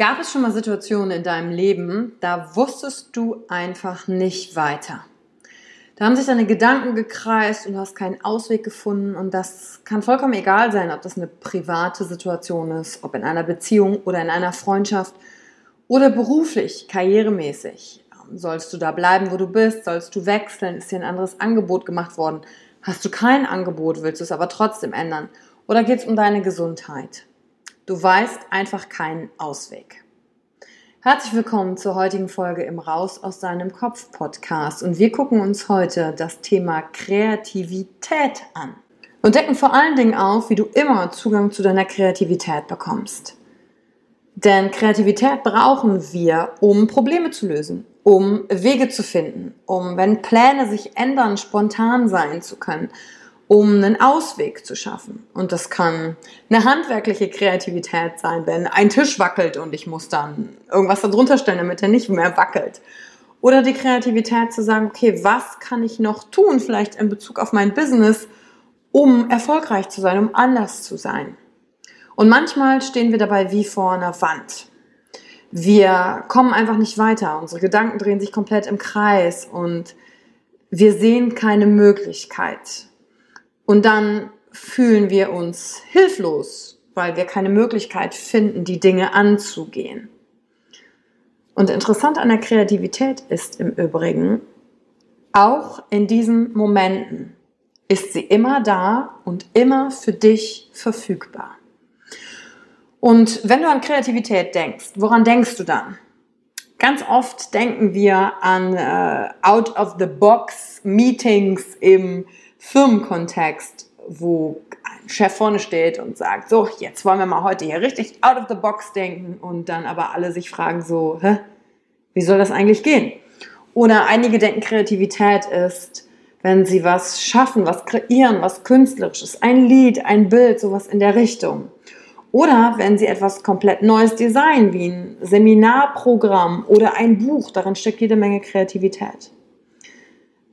Gab es schon mal Situationen in deinem Leben, da wusstest du einfach nicht weiter? Da haben sich deine Gedanken gekreist und du hast keinen Ausweg gefunden und das kann vollkommen egal sein, ob das eine private Situation ist, ob in einer Beziehung oder in einer Freundschaft oder beruflich, karrieremäßig. Sollst du da bleiben, wo du bist? Sollst du wechseln? Ist dir ein anderes Angebot gemacht worden? Hast du kein Angebot, willst du es aber trotzdem ändern? Oder geht es um deine Gesundheit? Du weißt einfach keinen Ausweg. Herzlich willkommen zur heutigen Folge im Raus aus deinem Kopf Podcast und wir gucken uns heute das Thema Kreativität an und decken vor allen Dingen auf, wie du immer Zugang zu deiner Kreativität bekommst. Denn Kreativität brauchen wir, um Probleme zu lösen, um Wege zu finden, um, wenn Pläne sich ändern, spontan sein zu können, um einen Ausweg zu schaffen. Und das kann eine handwerkliche Kreativität sein, wenn ein Tisch wackelt und ich muss dann irgendwas darunter stellen, damit er nicht mehr wackelt. Oder die Kreativität zu sagen, okay, was kann ich noch tun, vielleicht in Bezug auf mein Business, um erfolgreich zu sein, um anders zu sein. Und manchmal stehen wir dabei wie vor einer Wand. Wir kommen einfach nicht weiter. Unsere Gedanken drehen sich komplett im Kreis und wir sehen keine Möglichkeit. Und dann fühlen wir uns hilflos, weil wir keine Möglichkeit finden, die Dinge anzugehen. Und interessant an der Kreativität ist im Übrigen, auch in diesen Momenten ist sie immer da und immer für dich verfügbar. Und wenn du an Kreativität denkst, woran denkst du dann? Ganz oft denken wir an äh, Out-of-the-Box-Meetings im Firmenkontext, wo ein Chef vorne steht und sagt, so, jetzt wollen wir mal heute hier richtig out of the box denken und dann aber alle sich fragen so, hä, wie soll das eigentlich gehen? Oder einige denken, Kreativität ist, wenn sie was schaffen, was kreieren, was künstlerisches, ein Lied, ein Bild, sowas in der Richtung. Oder wenn sie etwas komplett Neues designen, wie ein Seminarprogramm oder ein Buch, darin steckt jede Menge Kreativität.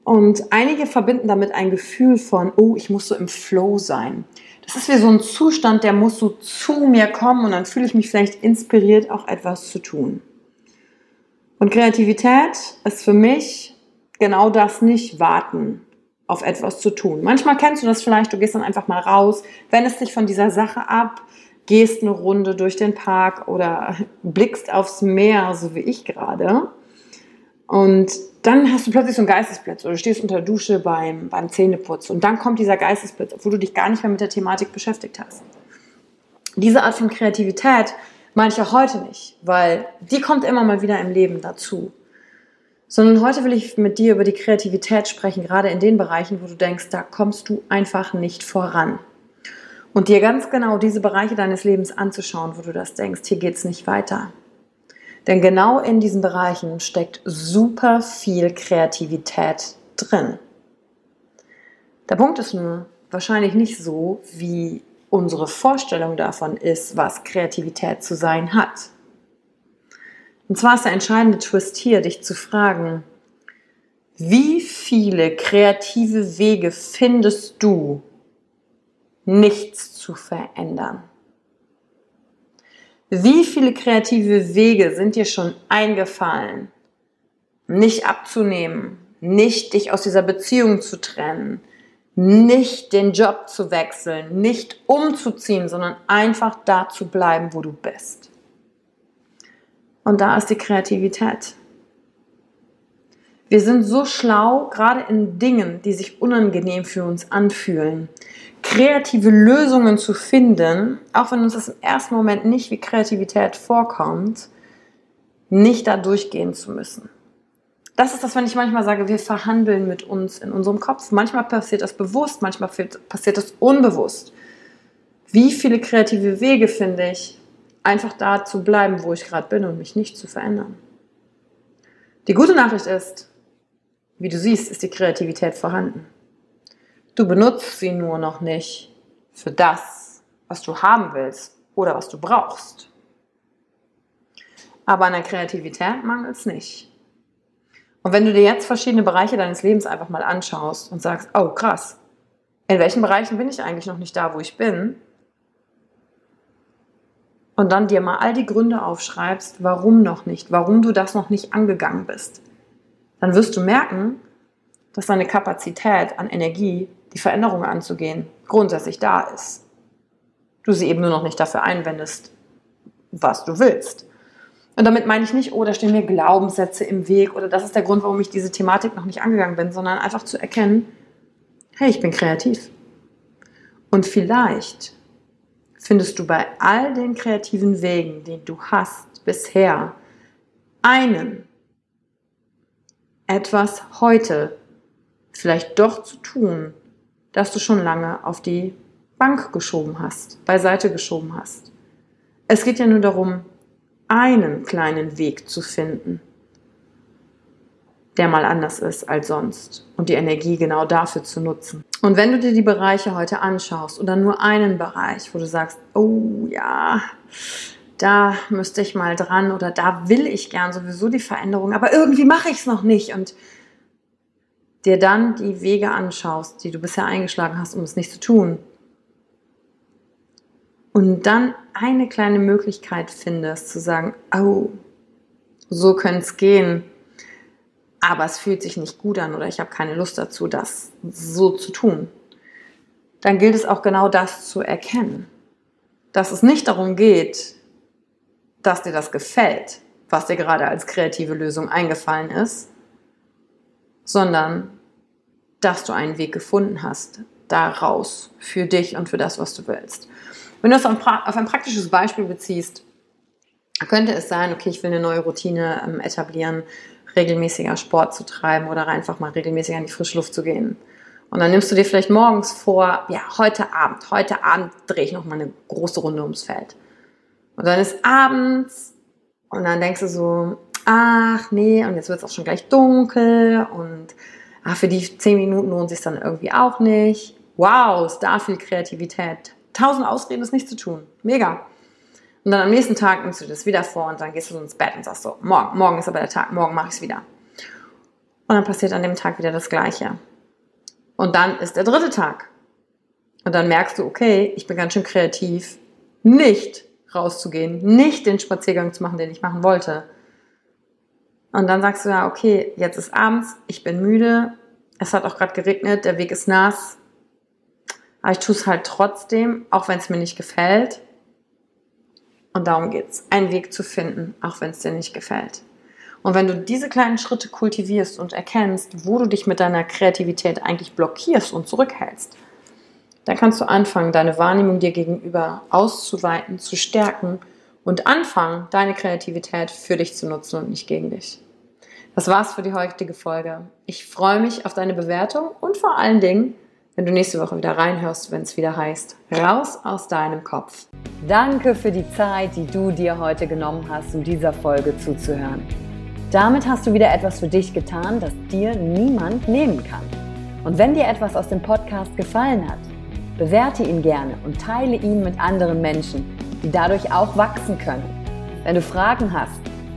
Und einige verbinden damit ein Gefühl von, oh, ich muss so im Flow sein. Das ist wie so ein Zustand, der muss so zu mir kommen und dann fühle ich mich vielleicht inspiriert, auch etwas zu tun. Und Kreativität ist für mich genau das nicht warten, auf etwas zu tun. Manchmal kennst du das vielleicht, du gehst dann einfach mal raus, wendest dich von dieser Sache ab, gehst eine Runde durch den Park oder blickst aufs Meer, so wie ich gerade. Und dann hast du plötzlich so einen Geistesblitz oder du stehst unter der Dusche beim, beim Zähneputz und dann kommt dieser Geistesblitz, obwohl du dich gar nicht mehr mit der Thematik beschäftigt hast. Diese Art von Kreativität meine ich auch heute nicht, weil die kommt immer mal wieder im Leben dazu. Sondern heute will ich mit dir über die Kreativität sprechen, gerade in den Bereichen, wo du denkst, da kommst du einfach nicht voran. Und dir ganz genau diese Bereiche deines Lebens anzuschauen, wo du das denkst, hier geht es nicht weiter. Denn genau in diesen Bereichen steckt super viel Kreativität drin. Der Punkt ist nur wahrscheinlich nicht so, wie unsere Vorstellung davon ist, was Kreativität zu sein hat. Und zwar ist der entscheidende Twist hier, dich zu fragen, wie viele kreative Wege findest du, nichts zu verändern? Wie viele kreative Wege sind dir schon eingefallen, nicht abzunehmen, nicht dich aus dieser Beziehung zu trennen, nicht den Job zu wechseln, nicht umzuziehen, sondern einfach da zu bleiben, wo du bist? Und da ist die Kreativität. Wir sind so schlau, gerade in Dingen, die sich unangenehm für uns anfühlen, kreative Lösungen zu finden, auch wenn uns das im ersten Moment nicht wie Kreativität vorkommt, nicht da durchgehen zu müssen. Das ist das, wenn ich manchmal sage, wir verhandeln mit uns in unserem Kopf. Manchmal passiert das bewusst, manchmal passiert das unbewusst. Wie viele kreative Wege finde ich, einfach da zu bleiben, wo ich gerade bin und mich nicht zu verändern. Die gute Nachricht ist, wie du siehst, ist die Kreativität vorhanden. Du benutzt sie nur noch nicht für das, was du haben willst oder was du brauchst. Aber an der Kreativität mangelt es nicht. Und wenn du dir jetzt verschiedene Bereiche deines Lebens einfach mal anschaust und sagst, oh krass, in welchen Bereichen bin ich eigentlich noch nicht da, wo ich bin? Und dann dir mal all die Gründe aufschreibst, warum noch nicht, warum du das noch nicht angegangen bist. Dann wirst du merken, dass deine Kapazität an Energie die Veränderung anzugehen, grundsätzlich da ist. Du sie eben nur noch nicht dafür einwendest, was du willst. Und damit meine ich nicht, oh, da stehen mir Glaubenssätze im Weg oder das ist der Grund, warum ich diese Thematik noch nicht angegangen bin, sondern einfach zu erkennen, hey, ich bin kreativ. Und vielleicht findest du bei all den kreativen Wegen, die du hast bisher, einen, etwas heute vielleicht doch zu tun, das du schon lange auf die Bank geschoben hast, beiseite geschoben hast. Es geht ja nur darum, einen kleinen Weg zu finden, der mal anders ist als sonst und die Energie genau dafür zu nutzen. Und wenn du dir die Bereiche heute anschaust oder nur einen Bereich, wo du sagst, oh ja, da müsste ich mal dran oder da will ich gern sowieso die Veränderung, aber irgendwie mache ich es noch nicht und dir dann die Wege anschaust, die du bisher eingeschlagen hast, um es nicht zu tun. Und dann eine kleine Möglichkeit findest, zu sagen, oh, so könnte es gehen, aber es fühlt sich nicht gut an oder ich habe keine Lust dazu, das so zu tun. Dann gilt es auch genau das zu erkennen. Dass es nicht darum geht, dass dir das gefällt, was dir gerade als kreative Lösung eingefallen ist, sondern dass du einen Weg gefunden hast, daraus für dich und für das, was du willst. Wenn du das auf ein praktisches Beispiel beziehst, könnte es sein, okay, ich will eine neue Routine ähm, etablieren, regelmäßiger Sport zu treiben oder einfach mal regelmäßiger in die frische Luft zu gehen. Und dann nimmst du dir vielleicht morgens vor, ja, heute Abend, heute Abend drehe ich noch mal eine große Runde ums Feld. Und dann ist abends und dann denkst du so, ach nee, und jetzt wird es auch schon gleich dunkel und ach, für die zehn Minuten lohnt sich dann irgendwie auch nicht. Wow, ist da viel Kreativität. Tausend Ausreden, das nicht zu tun. Mega. Und dann am nächsten Tag nimmst du das wieder vor und dann gehst du ins Bett und sagst so, morgen, morgen ist aber der Tag, morgen mache ich es wieder. Und dann passiert an dem Tag wieder das Gleiche. Und dann ist der dritte Tag. Und dann merkst du, okay, ich bin ganz schön kreativ, nicht rauszugehen, nicht den Spaziergang zu machen, den ich machen wollte, und dann sagst du ja, okay, jetzt ist abends, ich bin müde, es hat auch gerade geregnet, der Weg ist nass, aber ich tue es halt trotzdem, auch wenn es mir nicht gefällt. Und darum geht's, einen Weg zu finden, auch wenn es dir nicht gefällt. Und wenn du diese kleinen Schritte kultivierst und erkennst, wo du dich mit deiner Kreativität eigentlich blockierst und zurückhältst, dann kannst du anfangen, deine Wahrnehmung dir gegenüber auszuweiten, zu stärken und anfangen, deine Kreativität für dich zu nutzen und nicht gegen dich. Das war's für die heutige Folge. Ich freue mich auf deine Bewertung und vor allen Dingen, wenn du nächste Woche wieder reinhörst, wenn es wieder heißt, raus aus deinem Kopf. Danke für die Zeit, die du dir heute genommen hast, um dieser Folge zuzuhören. Damit hast du wieder etwas für dich getan, das dir niemand nehmen kann. Und wenn dir etwas aus dem Podcast gefallen hat, bewerte ihn gerne und teile ihn mit anderen Menschen, die dadurch auch wachsen können. Wenn du Fragen hast